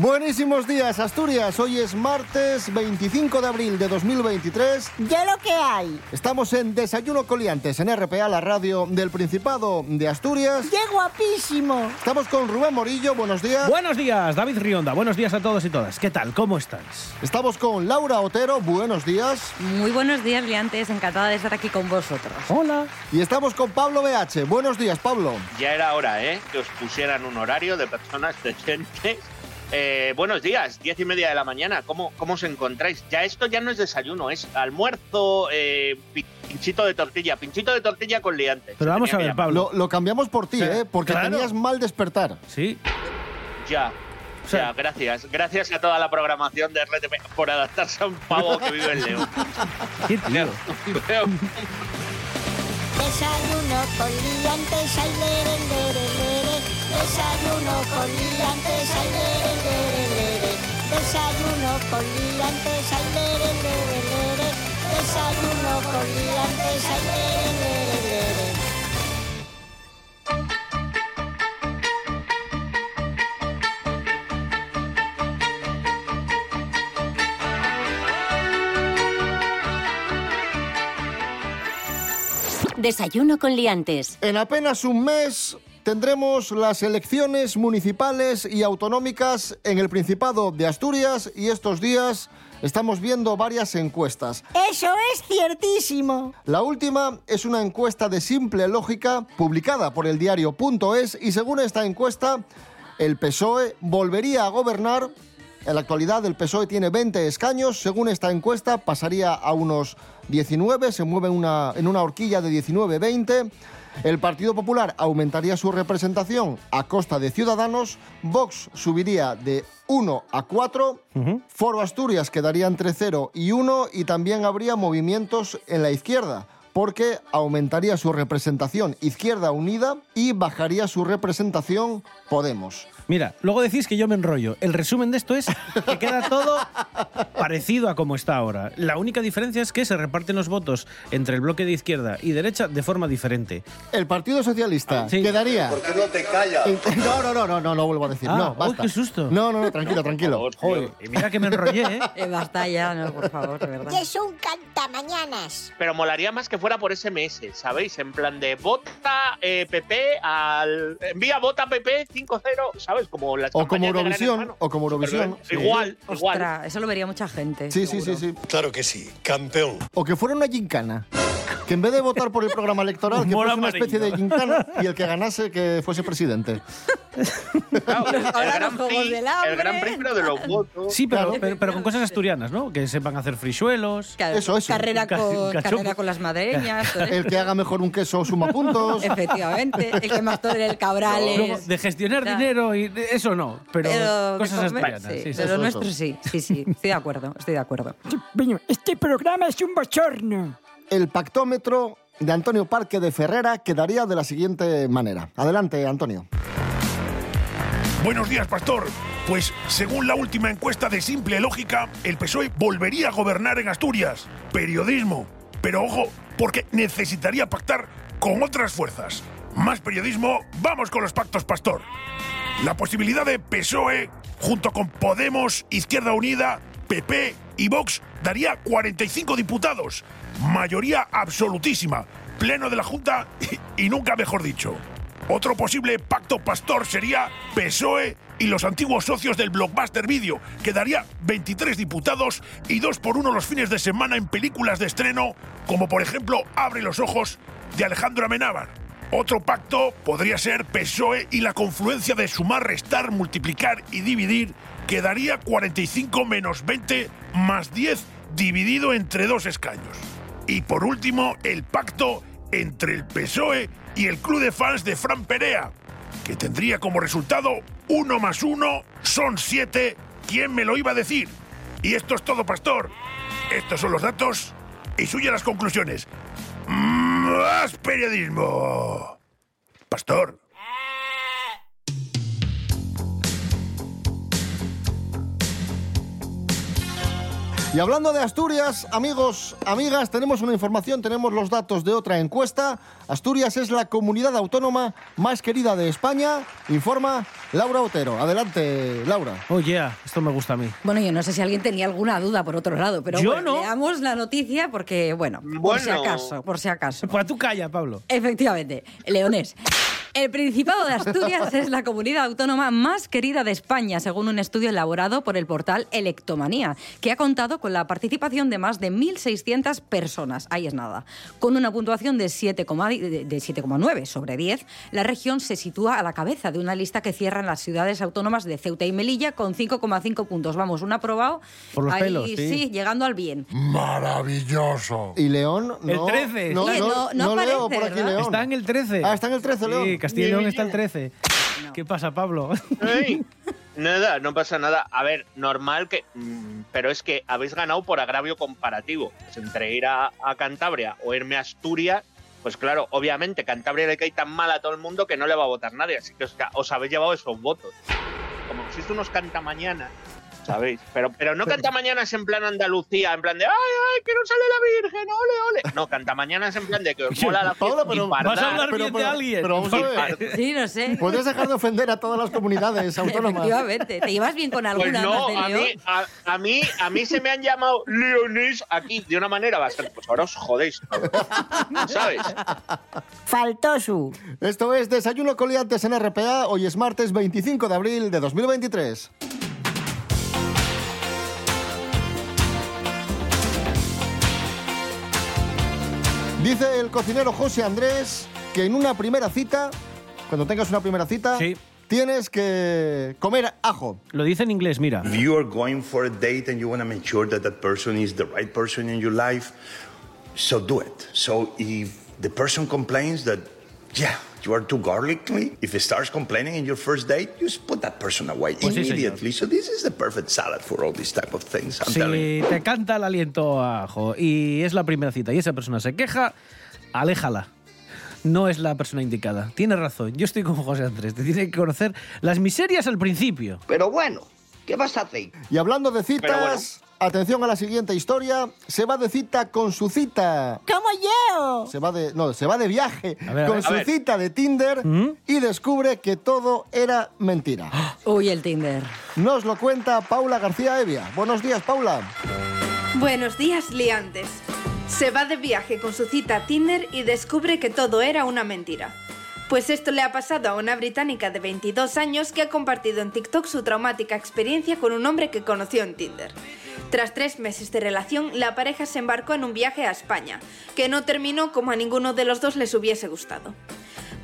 Buenísimos días, Asturias. Hoy es martes 25 de abril de 2023. Ya lo que hay. Estamos en Desayuno Coliantes en RPA, la radio del Principado de Asturias. ¡Qué guapísimo! Estamos con Rubén Morillo, buenos días. Buenos días, David Rionda. Buenos días a todos y todas. ¿Qué tal? ¿Cómo estáis? Estamos con Laura Otero, buenos días. Muy buenos días, Liantes. Encantada de estar aquí con vosotros. Hola. Y estamos con Pablo BH. Buenos días, Pablo. Ya era hora, ¿eh? Que os pusieran un horario de personas decentes. Eh, buenos días, diez y media de la mañana. ¿Cómo, ¿Cómo os encontráis? Ya esto ya no es desayuno, es almuerzo, eh, pinchito de tortilla, pinchito de tortilla con liantes. Pero vamos a ver, Pablo. Lo, lo cambiamos por ti, Sí, ¿eh? Porque claro. tenías mal despertar. Sí. Ya. sea- ya, gracias. Gracias a toda la programación de RTP por adaptarse a un pavo que vive en León. ¿Qué tío? Desayuno con liantes, lere, lere. Desayuno con liantes, ay, lere, lere, lere. Desayuno con liantes, ay, lere, lere, lere. Desayuno con liantes, ay, lere, lere, lere. Desayuno con Liantes. En apenas un mes tendremos las elecciones municipales y autonómicas en el Principado de Asturias y estos días estamos viendo varias encuestas. Eso es ciertísimo. La última es una encuesta de simple lógica publicada por el diario .es y según esta encuesta el PSOE volvería a gobernar. En la actualidad el PSOE tiene 20 escaños, según esta encuesta pasaría a unos 19, se mueve una, en una horquilla de 19-20. El Partido Popular aumentaría su representación a costa de Ciudadanos, Vox subiría de 1 a 4, Foro Asturias quedaría entre 0 y 1 y también habría movimientos en la izquierda porque aumentaría su representación Izquierda Unida y bajaría su representación Podemos. Mira, luego decís que yo me enrollo. El resumen de esto es que queda todo parecido a como está ahora. La única diferencia es que se reparten los votos entre el bloque de izquierda y derecha de forma diferente. El Partido Socialista Sí. quedaría... ¿Por qué no te callas? No, no, no, no, no, no vuelvo a decir. Ah, no, qué susto. No, no, no, tranquilo, tranquilo. Joder, y mira que me enrollé, ¿eh? Eh, basta ya, no, por favor, de verdad. Y es un cantamañanas. Pero molaría más que fuera por SMS, ¿sabéis? En plan de vota eh, PP al. Envía vota PP 5-0, ¿sabes? Como las O como Eurovisión, o como Eurovisión. Igual, igual. Ostras, eso lo vería mucha gente. Sí, sí, sí, seguro. sí. Claro que sí, campeón. O que fuera una gincana. Que en vez de votar por el programa electoral, que fuese una especie de gincana y el que ganase que fuese presidente. Claro, el, Ahora gran Prix, el gran Prix, pero de los votos. Sí, pero, Claro. pero, pero con cosas asturianas, ¿no? Que sepan hacer frisuelos. Claro, Eso, eso. Carrera, Ca- con, carrera con las madreñas. todo eso. El que haga mejor un queso suma puntos. Efectivamente. El que más tore el cabrales. Luego, de gestionar Claro. dinero y de- eso no, pero, Pero cosas asturianas. sí, sí, sí. de eso, lo eso. nuestro sí, sí, sí. Estoy de acuerdo, estoy de acuerdo. Este programa es un bochorno. El pactómetro de Antonio Parque de Ferrera quedaría de la siguiente manera. Adelante, Antonio. Buenos días, Pastor. Pues según la última encuesta de simple lógica, el PSOE volvería a gobernar en Asturias. Periodismo. Pero ojo, porque necesitaría pactar con otras fuerzas. Más periodismo, vamos con los pactos, Pastor. La posibilidad de PSOE, junto con Podemos, Izquierda Unida, PP y Vox, daría 45 diputados. Mayoría absolutísima. Pleno de la Junta y, nunca mejor dicho. Otro posible pacto pastor sería PSOE y los antiguos socios del Blockbuster Video, que daría 23 diputados y dos por uno los fines de semana en películas de estreno, como por ejemplo Abre los ojos de Alejandro Amenábar. Otro pacto podría ser PSOE y la confluencia de sumar, restar, multiplicar y dividir, que daría 45 menos 20 más 10 dividido entre dos escaños. Y por último, el pacto entre el PSOE y el club de fans de Fran Perea, que tendría como resultado uno más uno son siete. ¿Quién me lo iba a decir? Y esto es todo, pastor. Estos son los datos y suyas las conclusiones. Más periodismo. Pastor. Y hablando de Asturias, amigos, amigas, tenemos una información, tenemos los datos de otra encuesta. Asturias es la comunidad autónoma más querida de España, informa Laura Otero. Adelante, Laura. Oh, yeah, esto me gusta a mí. Bueno, yo no sé si alguien tenía alguna duda por otro lado, pero Yo bueno, no. leamos la noticia porque, bueno, por si acaso, por si acaso. Pues tú calla, Pablo. Efectivamente, Leonés. El Principado de Asturias es la comunidad autónoma más querida de España, según un estudio elaborado por el portal Electomanía, que ha contado con la participación de más de 1.600 personas. Ahí es nada. Con una puntuación de 7,9 de- de 7,9 sobre 10, la región se sitúa a la cabeza de una lista que cierran las ciudades autónomas de Ceuta y Melilla con 5,5 puntos. Vamos, un aprobado. Por los ahí, pelos, sí. llegando al bien. Maravilloso. Y León, no. El 13. No, no, no- no no leo aparece, por aquí ¿verdad? León. Está en el 13. Ah, está en el 13, León. Castilla y León está el 13. ¿Qué pasa, Pablo? Ey, Nada, no pasa nada. A ver, normal que. mm, Pero es que habéis ganado por agravio comparativo. Pues entre ir a, a Cantabria o irme a Asturias, pues claro, obviamente Cantabria le cae tan mal a todo el mundo que no le va a votar nadie. Así que os, os habéis llevado esos votos. Como existe unos cantamañanas, ¿sabéis? Pero, pero no cantamañanas en plan Andalucía, en plan de ¡ay, ay, que no sale la Virgen! ¡Ole, ole! No, cantamañanas en plan de que os mola la Paula, pero y ¿Vas a hablar pero- bien de alguien? pero vamos a ver. Sí, no sé. Puedes dejar de ofender a todas las comunidades autónomas. Efectivamente. ¿Te llevas bien con Pues alguna no, más de a mí, a, a mí, a mí se me han llamado Leonés aquí de una manera bastante. Pues ahora os jodéis, todos, ¿sabes? Faltó su. Esto es Desayuno Coliantes en RPA. Hoy es martes 25 de abril de 2023. Dice el cocinero José Andrés que en una primera cita, cuando tengas una primera cita, Sí. tienes que comer ajo. Lo dice en inglés, mira. If you are going for a date and you want to make sure that that person is the right person in your life, so do it. So if the person complains that, yeah, you are too garlicky, if it starts complaining in your first date, just put that person away Pues sí, immediately. so this is the perfect salad for all these type of things. I'm telling you. Si te canta el aliento a ajo y es la primera cita y esa persona se queja, aléjala. No es la persona indicada. Tienes razón. Yo estoy con José Andrés. Te tiene que conocer las miserias al principio. Pero bueno, ¿qué vas a hacer? Y hablando de citas, Pero bueno. Atención a la siguiente historia. Se va de cita con su cita. ¡Como yo! Se va de, no, se va de viaje A ver, a con ver. su A cita de Tinder ¿Mm? y descubre que todo era mentira. Uy, el Tinder. Nos lo cuenta Paula García Evia. Buenos días, Paula. Buenos días, liantes. Se va de viaje con su cita Tinder y descubre que todo era una mentira. Pues esto le ha pasado a una británica de 22 años que ha compartido en TikTok su traumática experiencia con un hombre que conoció en Tinder. Tras tres meses de relación, la pareja se embarcó en un viaje a España, que no terminó como a ninguno de los dos les hubiese gustado.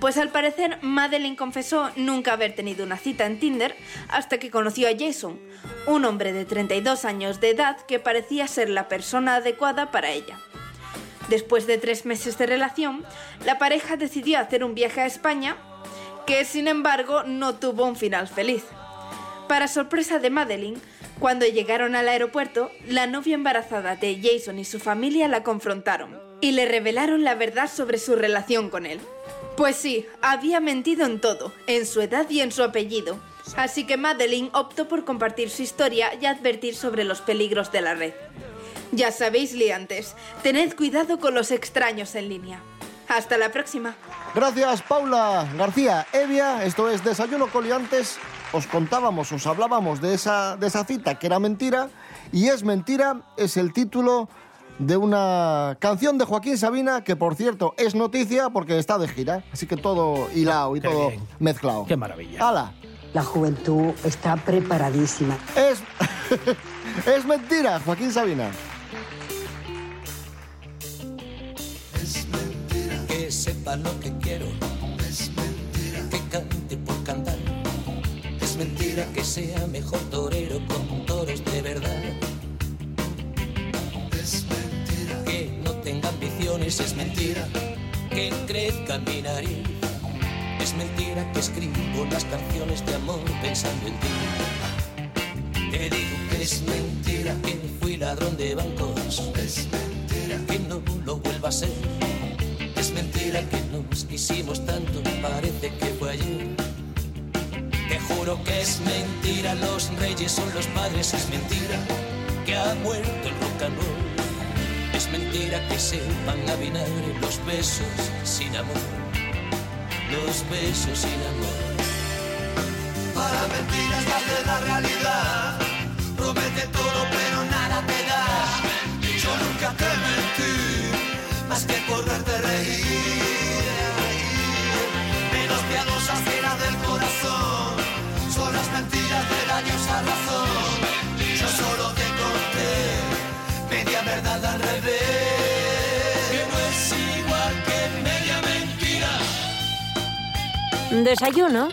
Pues al parecer, Madeline confesó nunca haber tenido una cita en Tinder hasta que conoció a Jason, un hombre de 32 años de edad que parecía ser la persona adecuada para ella. Después de tres meses de relación, la pareja decidió hacer un viaje a España que sin embargo no tuvo un final feliz. Para sorpresa de Madeline, cuando llegaron al aeropuerto, la novia embarazada de Jason y su familia la confrontaron y le revelaron la verdad sobre su relación con él. Pues sí, había mentido en todo, en su edad y en su apellido. Así que Madeline optó por compartir su historia y advertir sobre los peligros de la red. Ya sabéis, liantes, tened cuidado con los extraños en línea. Hasta la próxima. Gracias, Paula García Evia. Esto es Desayuno Coliantes. Os contábamos, os hablábamos de esa, de esa cita que era mentira. Y es mentira, es el título de una canción de Joaquín Sabina, que por cierto es noticia porque está de gira. Así que todo hilado y Qué todo bien. mezclado. Qué maravilla. ¡Hala! La juventud está preparadísima. Es, es mentira, Joaquín Sabina. que sepa lo que quiero. Que sea mejor torero con toros de verdad. Es mentira que no tenga ambiciones. Es mentira que crezca en mi nariz. Es mentira que escribo las canciones de amor pensando en ti. Te digo que es mentira que fui ladrón de bancos. Es mentira que no lo vuelva a ser. Es mentira que nos quisimos tanto, parece que fue ayer. Te juro que es mentira, los reyes son los padres, es mentira. que ha muerto el rock and roll. Es mentira que sepan a vinagre los besos sin amor, los besos sin amor. Para mentiras de la realidad, promete todo pero nada te da. Yo nunca te mentí, más que por verte reír. Menos piadosas que la del corazón, mentiras de la diosa razón. Yo solo te conté media verdad al revés. Que no es igual que media mentira. Desayuno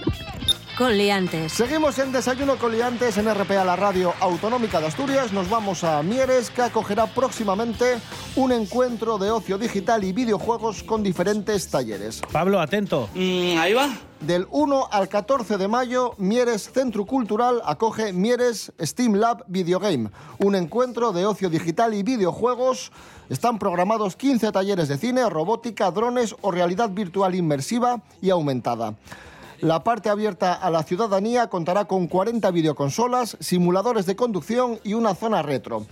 con liantes. Seguimos en Desayuno con Liantes en RPA, la radio autonómica de Asturias. Nos vamos a Mieres, que acogerá próximamente un encuentro de ocio digital y videojuegos con diferentes talleres. Pablo, atento. ahí va. Del 1 al 14 de mayo, Mieres Centro Cultural acoge Mieres Steam Lab Videogame, un encuentro de ocio digital y videojuegos. Están programados 15 talleres de cine, robótica, drones o realidad virtual inmersiva y aumentada. La parte abierta a la ciudadanía contará con 40 videoconsolas, simuladores de conducción y una zona retro.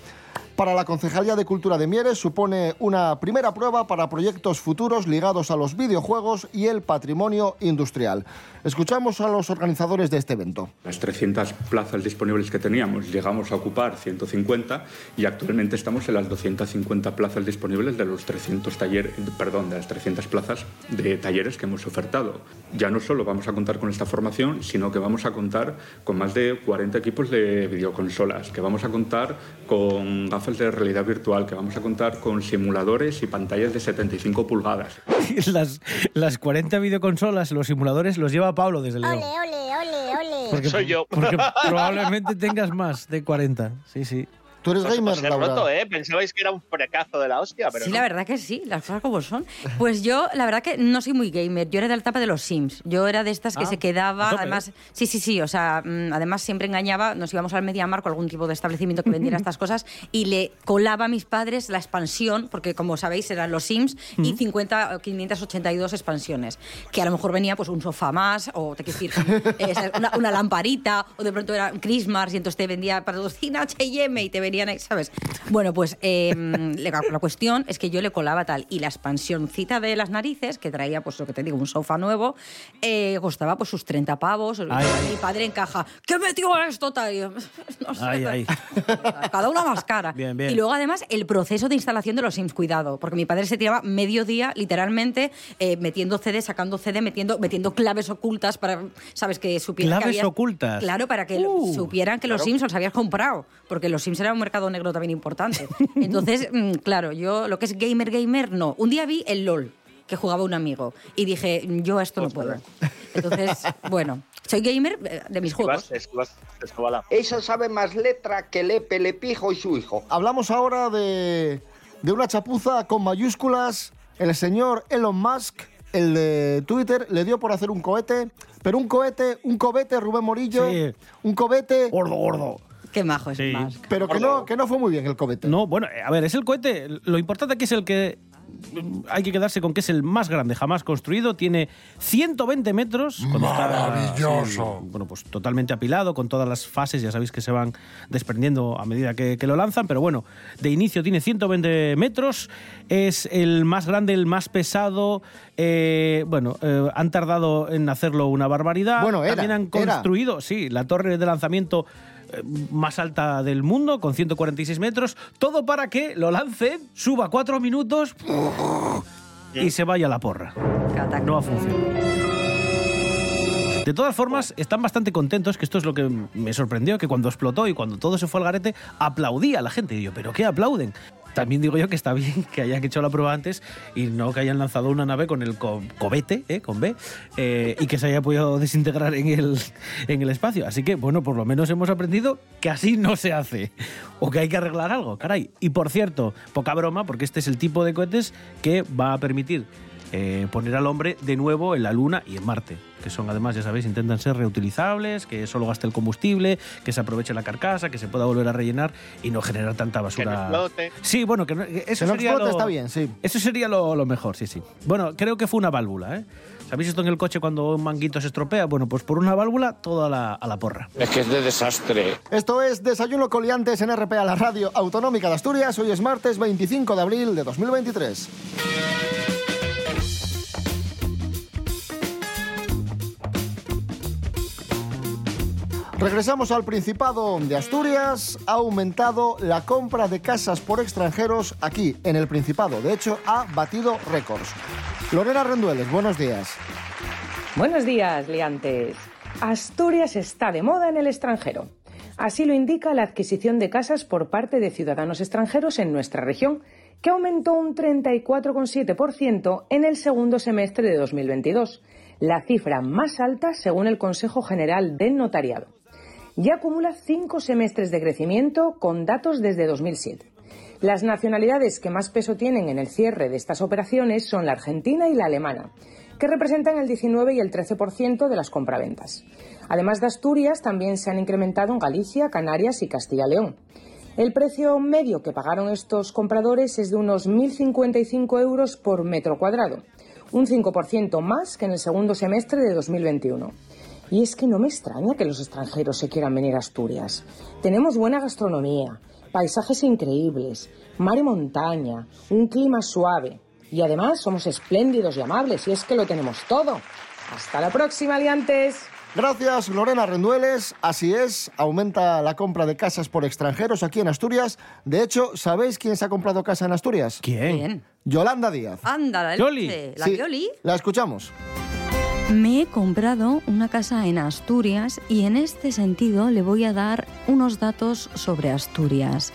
Para la Concejalía de Cultura de Mieres supone una primera prueba para proyectos futuros ligados a los videojuegos y el patrimonio industrial. Escuchamos a los organizadores de este evento. Las 300 plazas disponibles que teníamos llegamos a ocupar 150 y actualmente estamos en las 250 plazas disponibles de los 300 talleres, perdón, de las 300 plazas de talleres que hemos ofertado. Ya no solo vamos a contar con esta formación, sino que vamos a contar con más de 40 equipos de videoconsolas, que vamos a contar con gafas de realidad virtual, que vamos a contar con simuladores y pantallas de 75 pulgadas. las, las 40 videoconsolas, los simuladores, los lleva Pablo desde León. Ole, ole, ole, ole. Porque, Soy yo. Porque probablemente tengas más de 40. Sí, sí. Tú eres Pues gamer, he Laura. roto, ¿eh? Pensabais que era un fracazo de la hostia, pero Sí, no. la verdad que sí, las cosas como son. Pues yo, la verdad que no soy muy gamer. Yo era de la etapa de los Sims. Yo era de estas que Ah, se a quedaba, además, sí, sí, sí, o sea, mm, además siempre engañaba, nos íbamos al Mediamar con algún tipo de establecimiento que vendiera estas cosas y le colaba a mis padres la expansión, porque como sabéis eran los Sims, y 50 o 582 expansiones, que a lo mejor venía pues un sofá más, o te quiero decir, eh, una, una lamparita, o de pronto era Christmas y entonces te vendía patrocina H&M y te venían, ahí, ¿sabes? Bueno, pues eh, la, la cuestión es que yo le colaba tal y la expansioncita de las narices, que traía, pues lo que te digo, un sofá nuevo, eh, costaba pues sus 30 pavos. Ay, Mi padre encaja, ¿qué metió esto, tal? Y yo, No sé, Ay, ay. cada una más cara. Bien, bien. Y luego, además, el proceso de instalación de los Sims, cuidado, porque mi padre se tiraba medio día, literalmente, eh, metiendo CD, sacando CD, metiendo, metiendo claves ocultas para, ¿sabes? Que supieran que ¿Claves habías- ocultas? Claro, para que Uh, supieran que los. Sims los habías comprado, porque los Sims era un mercado negro también importante. Entonces, mm, claro, yo lo que es gamer, gamer, no. Un día vi el LOL que jugaba un amigo y dije, yo esto no puedo. Entonces, bueno, soy gamer eh, de mis juegos. Esquivas, esquivas, esquivada. Esa sabe más letra que Lepe, Lepijo y su hijo. Hablamos ahora de, de una chapuza con mayúsculas. El señor Elon Musk, el de Twitter, le dio por hacer un cohete, pero un cohete, un cohete, Rubén Morillo, Sí. un cohete, Gordo, gordo. Qué majo es Sí. Musk. pero que no, que no fue muy bien el cohete. No, bueno, eh, a ver, es el cohete. Lo importante aquí es el que mm, hay que quedarse con que es el más grande jamás construido. Tiene 120 metros. cuando está, Maravilloso. sí, bueno, pues totalmente apilado, con todas las fases, ya sabéis que se van desprendiendo a medida que, que lo lanzan. Pero bueno, de inicio tiene 120 metros. Es el más grande, el más pesado. Eh, bueno, eh, han tardado en hacerlo una barbaridad. Bueno, era, También han era. construido, sí, la torre de lanzamiento más alta del mundo, con 146 metros. Todo para que lo lancen, suba cuatro minutos y se vaya a la porra. No ha funcionado. De todas formas, están bastante contentos, que esto es lo que me sorprendió, que cuando explotó y cuando todo se fue al garete, aplaudía la gente. Y yo, ¿pero qué aplauden? También digo yo que está bien que hayan hecho la prueba antes y no que hayan lanzado una nave con el co- cobete, ¿eh? con B, eh, y que se haya podido desintegrar en el, en el espacio. Así que, bueno, por lo menos hemos aprendido que así no se hace. O que hay que arreglar algo, caray. Y por cierto, poca broma, porque este es el tipo de cohetes que va a permitir eh, poner al hombre de nuevo en la Luna y en Marte, que son además, ya sabéis, intentan ser reutilizables, que solo gaste el combustible, que se aproveche la carcasa, que se pueda volver a rellenar y no generar tanta Que no basura. explote. Sí, bueno, que no- que eso Que no sería explote lo, está bien, sí. Eso sería lo, lo mejor, sí, sí. Bueno, creo que fue una válvula, ¿eh? ¿Sabéis esto en el coche cuando un manguito se estropea? Bueno, pues por una válvula, toda la, a la porra. Es que es de desastre. Esto es Desayuno Coliantes en RPA, la radio autonómica de Asturias. Hoy es martes 25 de abril de 2023. Regresamos al Principado de Asturias. Ha aumentado la compra de casas por extranjeros aquí, en el Principado. De hecho, ha batido récords. Lorena Rendueles, buenos días. Buenos días, liantes. Asturias está de moda en el extranjero. Así lo indica la adquisición de casas por parte de ciudadanos extranjeros en nuestra región, que aumentó un 34,7% en el segundo semestre de 2022, la cifra más alta según el Consejo General del Notariado. Ya acumula cinco semestres de crecimiento con datos desde 2007. Las nacionalidades que más peso tienen en el cierre de estas operaciones son la argentina y la alemana, que representan el 19 y el 13% de las compraventas. Además de Asturias, también se han incrementado en Galicia, Canarias y Castilla-León. El precio medio que pagaron estos compradores es de unos 1.055 euros por metro cuadrado, un 5% más que en el segundo semestre de 2021. Y es que no me extraña que los extranjeros se quieran venir a Asturias. Tenemos buena gastronomía, paisajes increíbles, mar y montaña, un clima suave. Y además somos espléndidos y amables, y es que lo tenemos todo. Hasta la próxima, aliantes. Gracias, Lorena Rendueles. Así es, aumenta la compra de casas por extranjeros aquí en Asturias. De hecho, ¿sabéis quién se ha comprado casa en Asturias? ¿Quién? Bien. Yolanda Díaz. Anda, la Yoli. La Sí, Yoli. La escuchamos. Me he comprado una casa en Asturias y en este sentido le voy a dar unos datos sobre Asturias.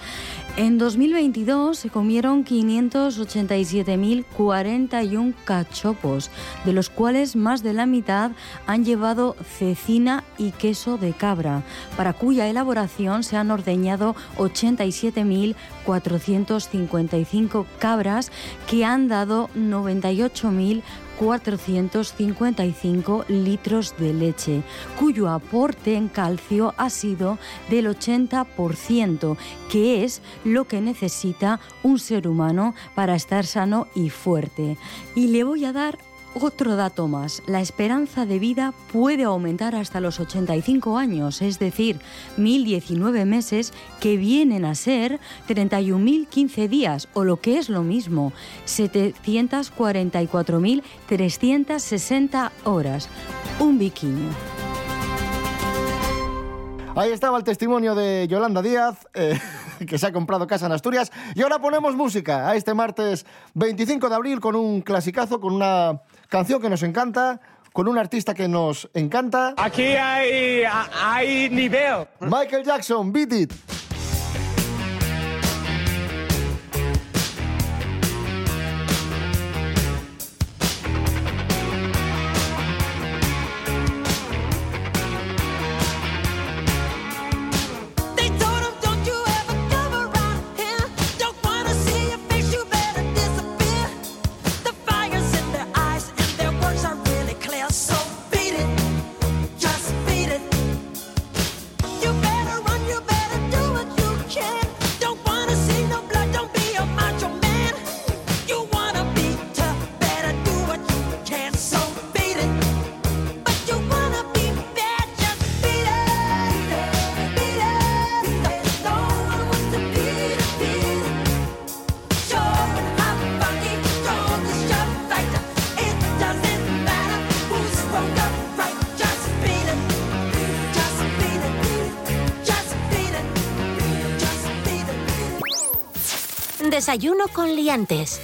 En 2022 se comieron 587.041 cachopos, de los cuales más de la mitad han llevado cecina y queso de cabra, para cuya elaboración se han ordeñado 87.455 cabras que han dado 98.000 455 litros de leche, cuyo aporte en calcio ha sido del 80%, que es lo que necesita un ser humano para estar sano y fuerte. Y le voy a dar otro dato más, la esperanza de vida puede aumentar hasta los 85 años, es decir, 1.019 meses que vienen a ser 31.015 días, o lo que es lo mismo, 744.360 horas. Un viquiño. Ahí estaba el testimonio de Yolanda Díaz, eh, que se ha comprado casa en Asturias. Y ahora ponemos música a este martes 25 de abril con un clasicazo, con una canción que nos encanta, con un artista que nos encanta. Aquí hay, hay nivel. Michael Jackson, Beat It. Desayuno con liantes.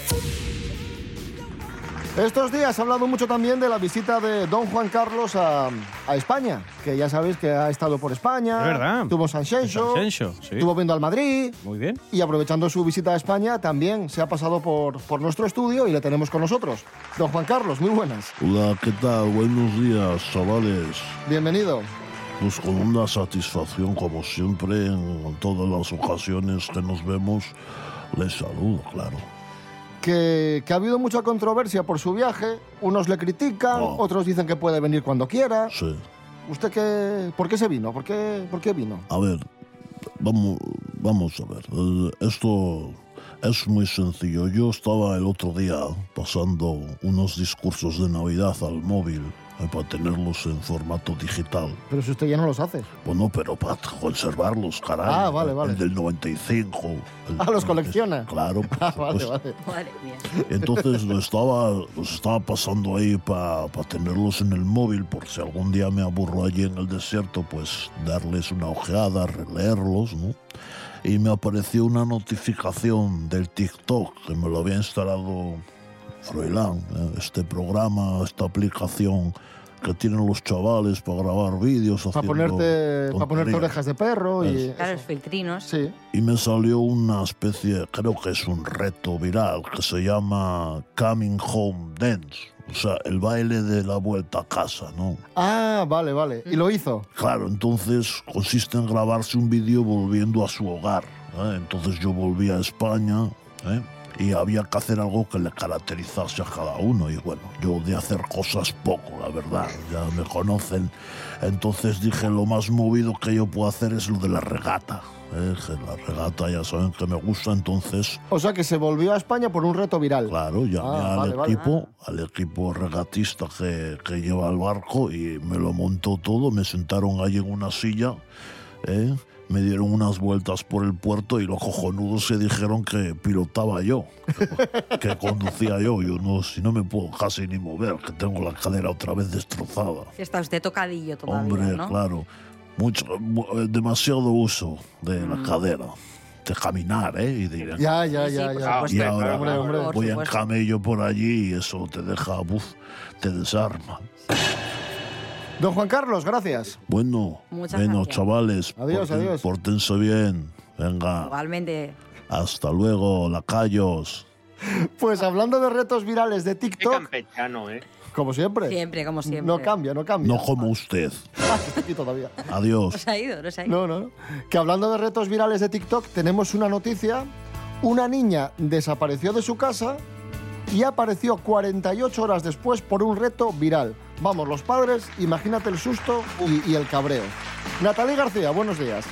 Estos días se ha hablado mucho también de la visita de don Juan Carlos a, a España, que ya sabéis que ha estado por España. Es verdad. Tuvo San Xenxo, San Xenxo, sí. estuvo viendo al Madrid. Muy bien. Y aprovechando su visita a España, también se ha pasado por, por nuestro estudio y le tenemos con nosotros. Don Juan Carlos, muy buenas. Hola, ¿qué tal? Buenos días, chavales. Bienvenido. Pues con una satisfacción, como siempre, en todas las ocasiones que nos vemos, les saludo, claro. Que, que ha habido mucha controversia por su viaje. Unos le critican, Oh. otros dicen que puede venir cuando quiera. Sí. ¿Usted qué, por qué se vino? ¿Por qué, por qué vino? A ver, vamos, vamos a ver. eh, Esto Es muy sencillo. Yo estaba el otro día pasando unos discursos de Navidad al móvil para tenerlos en formato digital. Pero si usted ya no los hace. Bueno, pero para conservarlos, caray. Ah, vale, vale. El del 95. el Ah, los colecciona. 96, Claro. Ah, vale, vale. Entonces lo estaba, los estaba pasando ahí para tenerlos en el móvil por si algún día me aburro allí en el desierto, pues darles una ojeada, releerlos, ¿no? Y me apareció una notificación del TikTok que me lo había instalado Froilán, ¿eh? este programa, esta aplicación que tienen los chavales para grabar vídeos. Para ponerte, para ponerte orejas de perro y... Claro, los filtrinos. Sí. Y me salió una especie, creo que es un reto viral, que se llama Coming Home Dance. O sea, el baile de la vuelta a casa, ¿no? Ah, vale, vale. ¿Y lo hizo? Claro, entonces consiste en grabarse un vídeo volviendo a su hogar. ¿eh? Entonces yo volví a España ¿eh? Y había que hacer algo que le caracterizase a cada uno. Y bueno, yo de hacer cosas poco, la verdad, ya me conocen. Entonces dije, lo más movido que yo puedo hacer es lo de la regata. ¿eh? Que La regata ya saben que me gusta, entonces O sea que se volvió a España por un reto viral. Claro, llamé Ah, al vale, vale. equipo, al equipo regatista que, que lleva el barco y me lo montó todo, me sentaron ahí en una silla, ¿eh? Me dieron unas vueltas por el puerto y los cojonudos se dijeron que pilotaba yo, que, que conducía yo, yo no, si no me puedo casi ni mover, que tengo la cadera otra vez destrozada. Está usted tocadillo todavía, Hombre, ¿no? claro, mucho, mu- eh, demasiado uso de Mm. la cadera, de caminar, ¿eh? Y de, Ya, ya, ya, ya. y ahora Hombre, hombre. voy en camello por allí y eso te deja, buf, te desarma. Don Juan Carlos, gracias. Bueno, Muchas bueno, gracias. chavales, Adiós, porten- adiós. pórtense bien. Venga, Igualmente. hasta luego, lacayos. Pues hablando de retos virales de Qué TikTok, campechano, ¿eh? como siempre. Siempre, como siempre. No cambia, no cambia. No como usted. Ah, aquí todavía. Adiós. No se ha ido, no se ha ido. No, no, no. Que hablando de retos virales de TikTok, tenemos una noticia. Una niña desapareció de su casa y apareció 48 horas después por un reto viral. Vamos, los padres, imagínate el susto y, el cabreo. Natalie García, buenos días.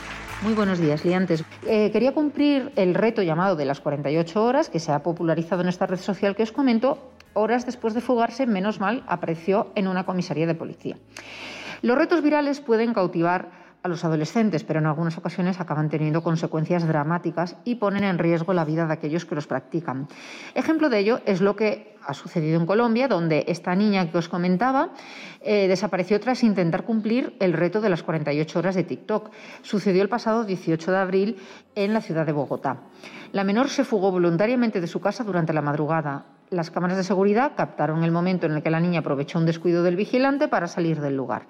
Muy buenos días, liantes. Eh, quería cumplir el reto llamado de las 48 horas, que se ha popularizado en esta red social que os comento. Horas después de fugarse, menos mal, apareció en una comisaría de policía. Los retos virales pueden cautivar a los adolescentes, pero en algunas ocasiones acaban teniendo consecuencias dramáticas y ponen en riesgo la vida de aquellos que los practican. Ejemplo de ello es lo que ha sucedido en Colombia, donde esta niña que os comentaba eh, desapareció tras intentar cumplir el reto de las 48 horas de TikTok. Sucedió el pasado 18 de abril en la ciudad de Bogotá. La menor se fugó voluntariamente de su casa durante la madrugada. Las cámaras de seguridad captaron el momento en el que la niña aprovechó un descuido del vigilante para salir del lugar.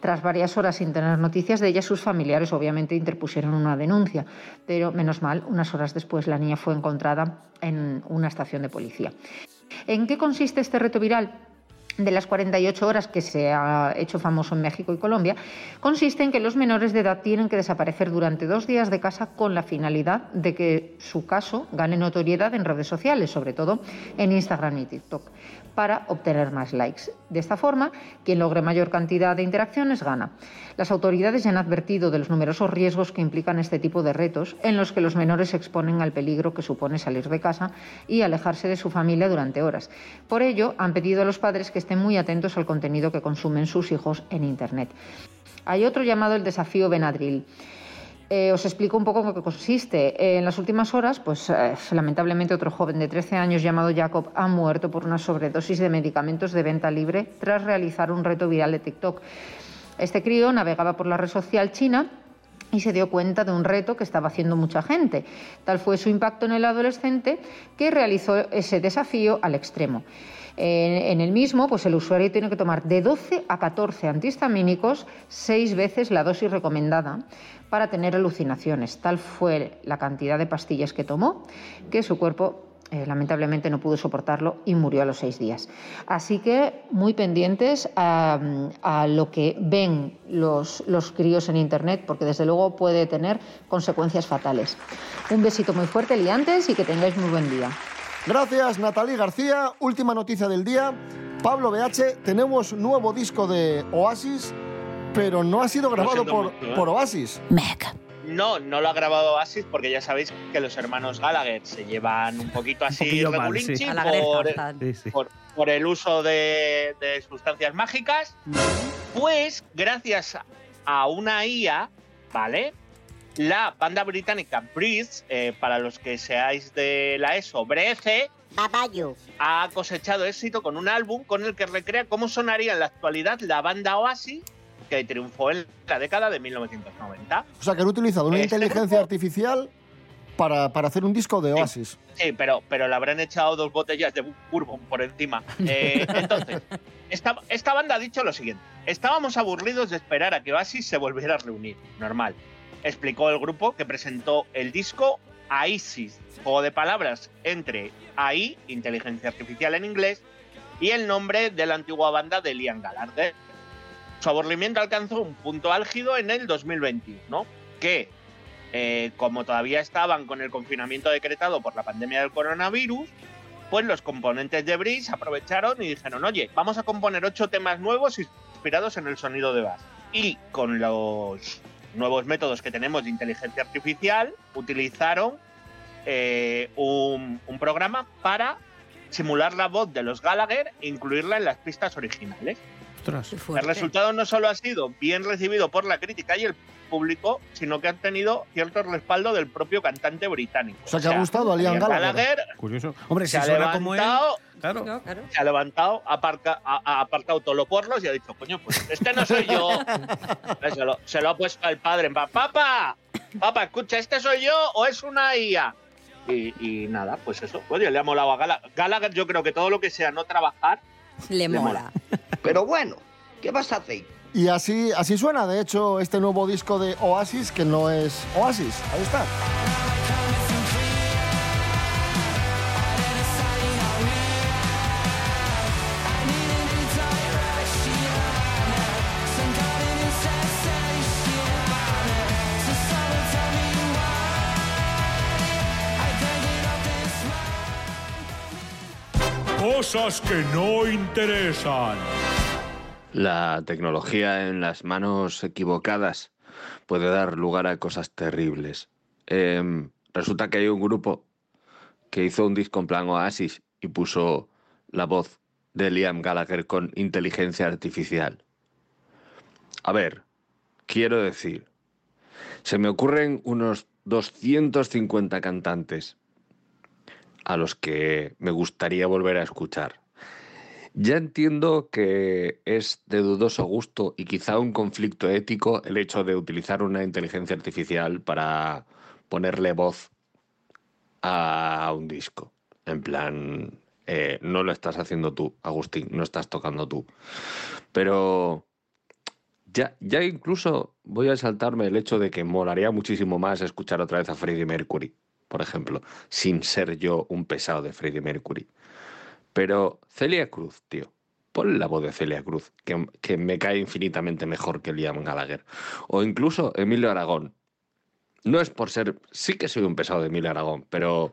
Tras varias horas sin tener noticias de ella, sus familiares obviamente interpusieron una denuncia, pero menos mal, unas horas después la niña fue encontrada en una estación de policía. ¿En qué consiste este reto viral? De las 48 horas que se ha hecho famoso en México y Colombia, consiste en que los menores de edad tienen que desaparecer durante dos días de casa con la finalidad de que su caso gane notoriedad en redes sociales, sobre todo en Instagram y TikTok, para obtener más likes. De esta forma, quien logre mayor cantidad de interacciones gana. Las autoridades ya han advertido de los numerosos riesgos que implican este tipo de retos, en los que los menores se exponen al peligro que supone salir de casa y alejarse de su familia durante horas. Por ello, han pedido a los padres que estén muy atentos al contenido que consumen sus hijos en Internet. Hay otro llamado el desafío Benadryl. Eh, os explico un poco en qué consiste. Eh, en las últimas horas, pues eh, lamentablemente otro joven de 13 años llamado Jacob ha muerto por una sobredosis de medicamentos de venta libre tras realizar un reto viral de TikTok. Este crío navegaba por la red social china y se dio cuenta de un reto que estaba haciendo mucha gente. Tal fue su impacto en el adolescente que realizó ese desafío al extremo. En, el mismo, pues el usuario tiene que tomar de 12 a 14 antihistamínicos, seis veces la dosis recomendada para tener alucinaciones. Tal fue la cantidad de pastillas que tomó que su cuerpo eh, lamentablemente no pudo soportarlo y murió a los seis días. Así que muy pendientes a, a lo que ven los, los críos en Internet, porque desde luego puede tener consecuencias fatales. Un besito muy fuerte, liantes, y que tengáis muy buen día. Gracias, Natalie García. Última noticia del día. Pablo BH, tenemos nuevo disco de Oasis, pero no ha sido grabado siendo por, mucho, ¿eh? por Oasis. Meg, No, no lo ha grabado Oasis porque ya sabéis que los hermanos Gallagher se llevan un poquito así poquillo mal, sí. Por, están. Sí, sí. por, por el uso de, de sustancias mágicas. Pues gracias a una IA, ¿vale? La banda británica Breeze, eh, para los que seáis de la ESO, Brece, Babayo. ha cosechado éxito con un álbum con el que recrea cómo sonaría en la actualidad la banda Oasis que triunfó en la década de 1990. O sea, que han utilizado una Este inteligencia artificial para, para hacer un disco de Oasis. Sí, pero, pero le habrán echado dos botellas de bourbon por encima. Eh, entonces, esta, esta banda ha dicho lo siguiente. Estábamos aburridos de esperar a que Oasis se volviera a reunir. Normal. Explicó el grupo que presentó el disco AISIS, juego de palabras entre AI, inteligencia artificial en inglés, y el nombre de la antigua banda de Liam Gallagher. Su aburrimiento alcanzó un punto álgido en el 2021, que eh, como todavía estaban con el confinamiento decretado por la pandemia del coronavirus, pues los componentes de Breeze aprovecharon y dijeron, oye, vamos a componer ocho temas nuevos inspirados en el sonido de bass. Y con los nuevos métodos que tenemos de inteligencia artificial, utilizaron eh, un, un programa para simular la voz de los Gallagher e incluirla en las pistas originales. Ostras. El resultado no solo ha sido bien recibido por la crítica y el público, sino que ha tenido cierto respaldo del propio cantante británico. O sea, que ha gustado a Liam Gallagher. Curioso. Hombre, si se ha suena como él. levantado, Claro. se ha levantado, ha, aparca- ha- ha aparcado todos los porlos y ha dicho, coño, pues este no soy yo. se, lo, se lo ha puesto al padre. Papá, papá, escucha, ¿este soy yo o es una IA? Y, y nada, pues eso. Oye, le ha molado a Gallagher. Gallagher, yo creo que todo lo que sea no trabajar, Le Le mola. Pero bueno, ¿qué vas a hacer? Y así, así suena, de hecho, este nuevo disco de Oasis, que no es Oasis. Ahí está. Cosas que no interesan. La tecnología en las manos equivocadas puede dar lugar a cosas terribles. Em, resulta que hay un grupo que hizo un disco en plan Oasis y puso la voz de Liam Gallagher con inteligencia artificial. A ver, quiero decir, se me ocurren unos 250 cantantes a los que me gustaría volver a escuchar. Ya entiendo que es de dudoso gusto y quizá un conflicto ético el hecho de utilizar una inteligencia artificial para ponerle voz a un disco. En plan, eh, no lo estás haciendo tú, Agustín, no estás tocando tú. Pero ya, ya incluso voy a saltarme el hecho de que molaría muchísimo más escuchar otra vez a Freddie Mercury, por ejemplo, sin ser yo un pesado de Freddie Mercury. Pero Celia Cruz, tío. Pon la voz de Celia Cruz, que, que me cae infinitamente mejor que Liam Gallagher. O incluso Emilio Aragón. No es por ser... Sí que soy un pesado de Emilio Aragón, pero...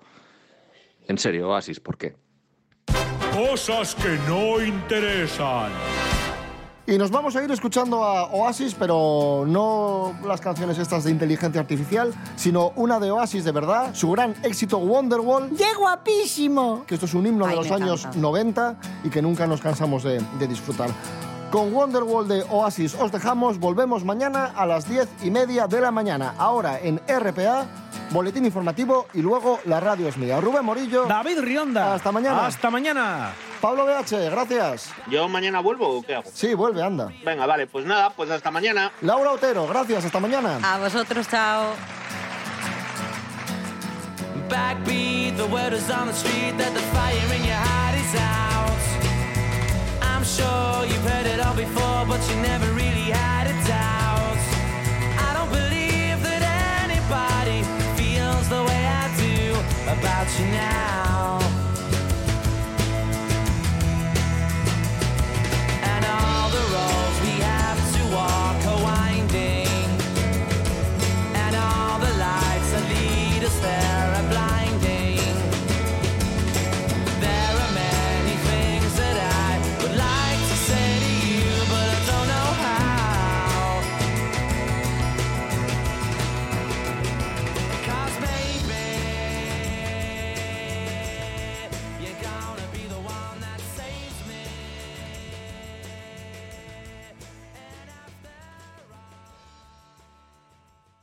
En serio, Oasis, ¿por qué? Cosas que no interesan. Y nos vamos a ir escuchando a Oasis, pero no las canciones estas de inteligencia artificial, sino una de Oasis de verdad, su gran éxito Wonderwall. ¡Qué guapísimo! Que esto es un himno de Ay, los me años encanta. 90 y que nunca nos cansamos de, de disfrutar. Con Wonderwall de Oasis os dejamos, volvemos mañana a las 10 y media de la mañana, ahora en RPA, boletín informativo y luego la radio es mía. Rubén Morillo. David Rionda. Hasta mañana. Hasta mañana. Pablo BH, gracias. ¿Yo mañana vuelvo o qué hago? Sí, vuelve, anda. Venga, vale, pues nada, pues hasta mañana. Laura Otero, gracias, hasta mañana. A vosotros, chao. Backbeat, the word is on the street that the fire in your heart is out. I'm sure you've heard it all before, but you never really had a doubt. I don't believe that anybody feels the way I do about you now.